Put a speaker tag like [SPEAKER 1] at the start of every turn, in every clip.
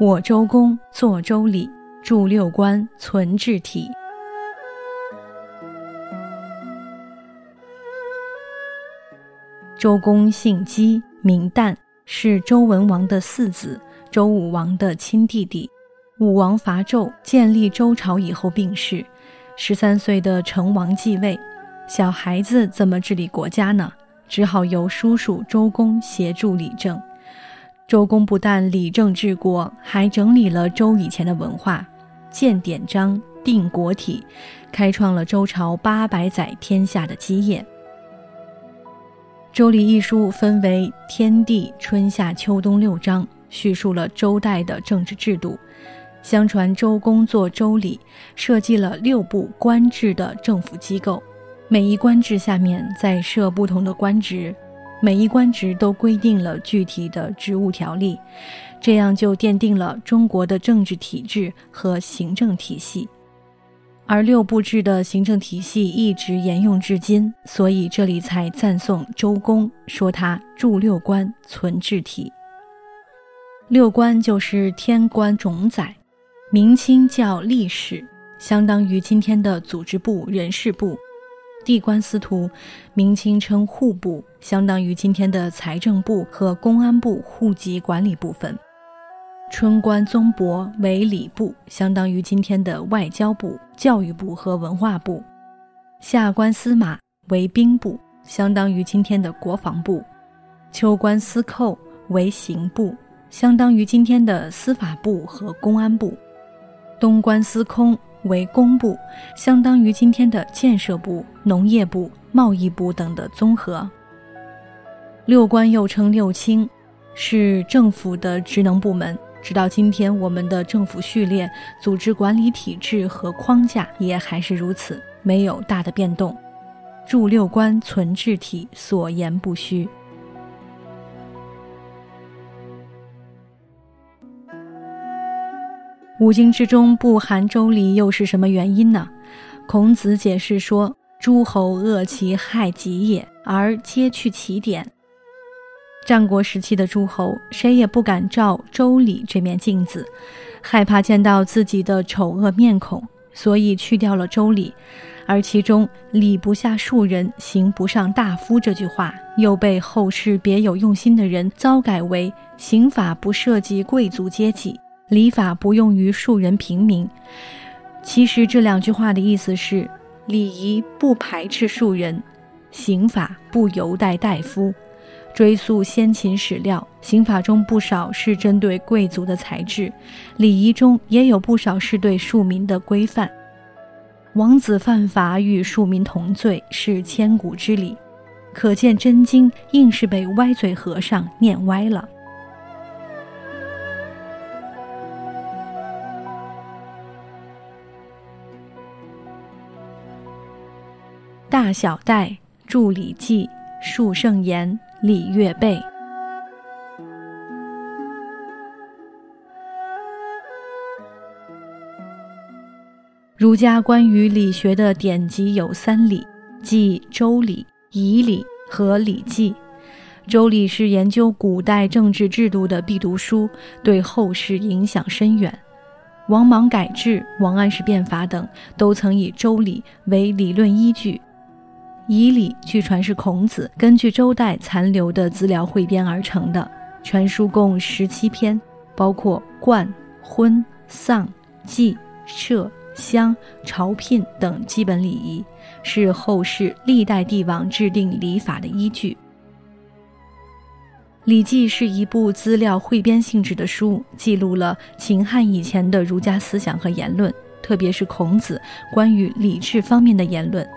[SPEAKER 1] 我周公作周礼，著六官，存治体。周公姓姬，名旦，是周文王的四子，周武王的亲弟弟。武王伐纣，建立周朝以后病逝，十三岁的成王继位。小孩子怎么治理国家呢？只好由叔叔周公协助理政。周公不但理政治国，还整理了周以前的文化，建典章，定国体，开创了周朝八百载天下的基业。《周礼》一书分为天地、春夏秋冬六章，叙述了周代的政治制度。相传周公作《周礼》，设计了六部官制的政府机构，每一官制下面再设不同的官职。每一官职都规定了具体的职务条例，这样就奠定了中国的政治体制和行政体系。而六部制的行政体系一直沿用至今，所以这里才赞颂周公，说他著六官，存治体。六官就是天官种宰，明清叫历史，相当于今天的组织部、人事部。地官司徒，明清称户部，相当于今天的财政部和公安部户籍管理部分。春官宗伯为礼部，相当于今天的外交部、教育部和文化部。下官司马为兵部，相当于今天的国防部。秋官司寇为刑部，相当于今天的司法部和公安部。东官司空。为工部，相当于今天的建设部、农业部、贸易部等的综合。六官又称六卿，是政府的职能部门。直到今天，我们的政府序列、组织管理体制和框架也还是如此，没有大的变动。著六官，存治体，所言不虚。五经之中不含周礼，又是什么原因呢？孔子解释说：“诸侯恶其害己也，而皆去其典。”战国时期的诸侯，谁也不敢照周礼这面镜子，害怕见到自己的丑恶面孔，所以去掉了周礼。而其中“礼不下庶人，刑不上大夫”这句话，又被后世别有用心的人糟改为“刑法不涉及贵族阶级”。礼法不用于庶人平民，其实这两句话的意思是：礼仪不排斥庶人，刑法不由待大夫。追溯先秦史料，刑法中不少是针对贵族的才智，礼仪中也有不少是对庶民的规范。王子犯法与庶民同罪，是千古之理，可见真经硬是被歪嘴和尚念歪了。大小戴著《礼记》，述圣言，礼乐备。儒家关于理学的典籍有三礼，即《周礼》《仪礼》和《礼记》。《周礼》是研究古代政治制度的必读书，对后世影响深远。王莽改制、王安石变法等，都曾以《周礼》为理论依据。仪礼据传是孔子根据周代残留的资料汇编而成的，全书共十七篇，包括冠、婚、丧、祭、社、乡、朝聘等基本礼仪，是后世历代帝王制定礼法的依据。《礼记》是一部资料汇编性质的书，记录了秦汉以前的儒家思想和言论，特别是孔子关于礼制方面的言论。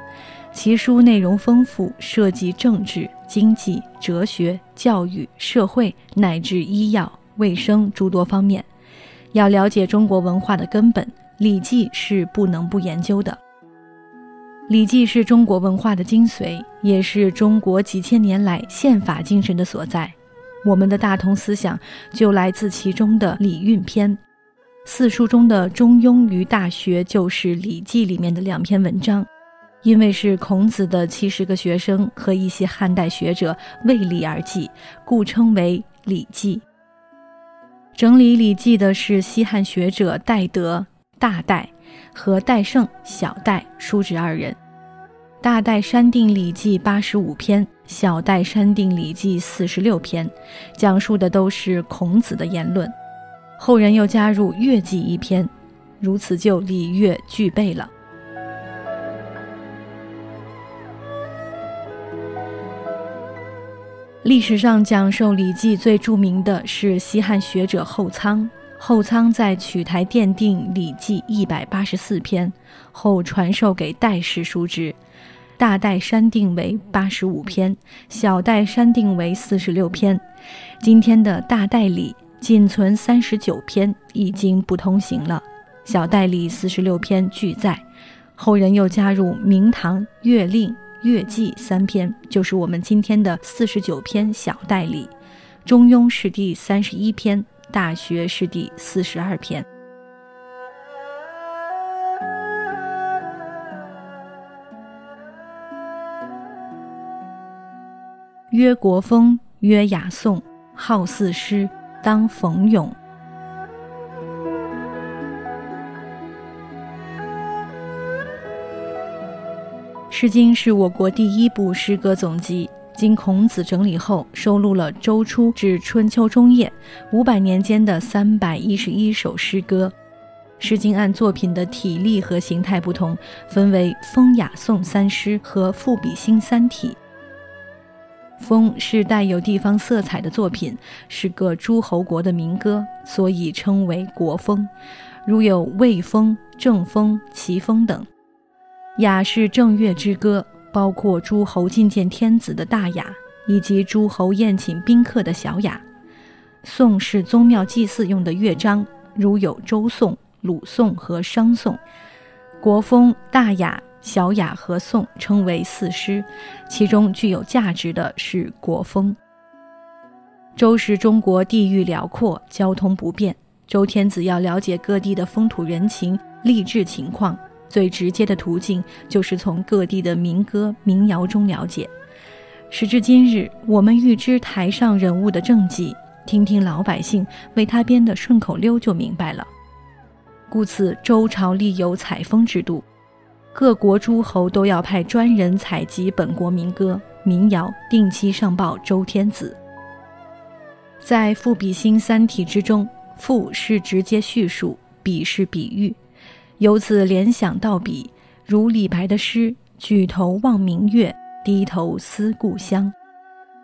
[SPEAKER 1] 其书内容丰富，涉及政治、经济、哲学、教育、社会乃至医药、卫生诸多方面。要了解中国文化的根本，《礼记》是不能不研究的。《礼记》是中国文化的精髓，也是中国几千年来宪法精神的所在。我们的大同思想就来自其中的《礼运篇》。四书中的《中庸》与《大学》就是《礼记》里面的两篇文章。因为是孔子的七十个学生和一些汉代学者为礼而记，故称为《礼记》。整理《礼记》的是西汉学者戴德（大戴）和戴胜（小戴）叔侄二人。大戴删定《礼记》八十五篇，小戴删定《礼记》四十六篇，讲述的都是孔子的言论。后人又加入《乐记》一篇，如此就礼乐具备了。历史上讲授《礼记》最著名的是西汉学者后仓。后仓在曲台奠定《礼记》一百八十四篇，后传授给戴氏叔侄。大戴删定为八十五篇，小戴删定为四十六篇。今天的大戴礼仅存三十九篇，已经不通行了。小戴礼四十六篇俱在，后人又加入《明堂》《乐令》。《乐记》三篇就是我们今天的四十九篇小代理，《中庸》是第三十一篇，《大学》是第四十二篇。曰国风，曰雅颂，好四诗，当讽咏。《诗经》是我国第一部诗歌总集，经孔子整理后，收录了周初至春秋中叶五百年间的三百一十一首诗歌。《诗经》按作品的体例和形态不同，分为风、雅、颂三诗和赋、比、兴三体。风是带有地方色彩的作品，是各诸侯国的民歌，所以称为国风，如有魏风、郑风、齐风等。雅是正乐之歌，包括诸侯觐见天子的大雅，以及诸侯宴请宾客的小雅。颂是宗庙祭祀用的乐章，如有周颂、鲁颂和商颂。国风、大雅、小雅和颂称为四诗，其中具有价值的是国风。周时中国地域辽阔，交通不便，周天子要了解各地的风土人情、历志情况。最直接的途径就是从各地的民歌民谣中了解。时至今日，我们预知台上人物的政绩，听听老百姓为他编的顺口溜就明白了。故此，周朝立有采风制度，各国诸侯都要派专人采集本国民歌民谣，定期上报周天子。在赋比兴三体之中，赋是直接叙述，比是比喻。由此联想到笔，如李白的诗“举头望明月，低头思故乡”，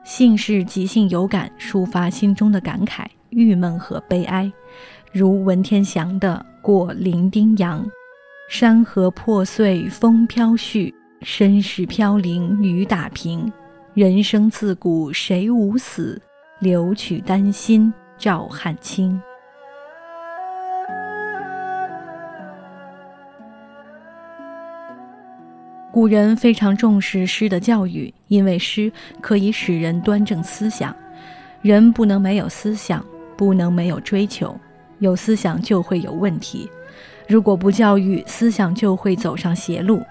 [SPEAKER 1] 兴是即兴有感，抒发心中的感慨、郁闷和悲哀，如文天祥的《过零丁洋》：“山河破碎风飘絮，身世飘零雨打萍。人生自古谁无死，留取丹心照汗青。”古人非常重视诗的教育，因为诗可以使人端正思想。人不能没有思想，不能没有追求。有思想就会有问题，如果不教育，思想就会走上邪路。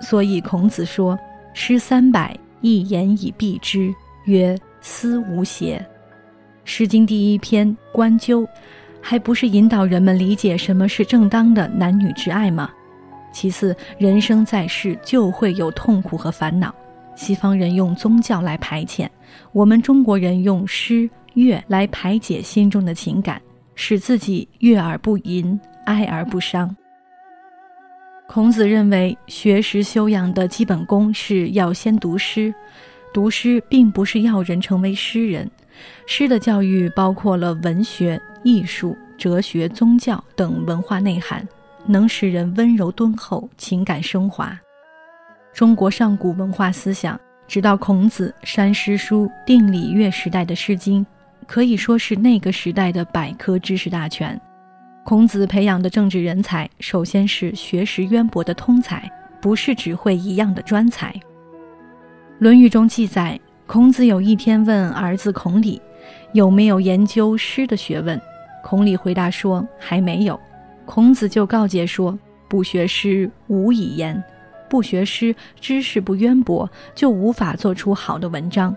[SPEAKER 1] 所以孔子说：“诗三百，一言以蔽之，曰思无邪。”《诗经》第一篇《关鸠》，还不是引导人们理解什么是正当的男女之爱吗？其次，人生在世就会有痛苦和烦恼。西方人用宗教来排遣，我们中国人用诗乐来排解心中的情感，使自己悦而不淫，哀而不伤。孔子认为，学识修养的基本功是要先读诗。读诗并不是要人成为诗人，诗的教育包括了文学、艺术、哲学、宗教等文化内涵。能使人温柔敦厚，情感升华。中国上古文化思想，直到孔子删诗书、定礼乐时代的《诗经》，可以说是那个时代的百科知识大全。孔子培养的政治人才，首先是学识渊博的通才，不是只会一样的专才。《论语》中记载，孔子有一天问儿子孔鲤，有没有研究诗的学问。孔鲤回答说：“还没有。”孔子就告诫说：“不学诗，无以言。不学诗，知识不渊博，就无法做出好的文章。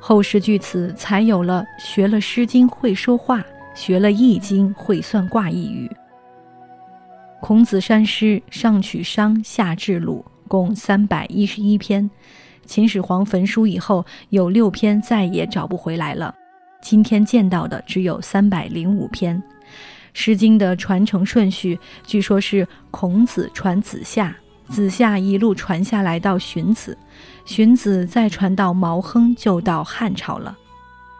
[SPEAKER 1] 后世据此才有了学了《诗经》会说话，学了《易经》会算卦一语。”孔子删诗，上取商，下至鲁，共三百一十一篇。秦始皇焚书以后，有六篇再也找不回来了。今天见到的只有三百零五篇，《诗经》的传承顺序，据说是孔子传子夏，子夏一路传下来到荀子，荀子再传到毛亨，就到汉朝了。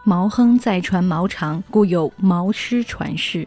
[SPEAKER 1] 毛亨再传毛长，故有毛诗传世。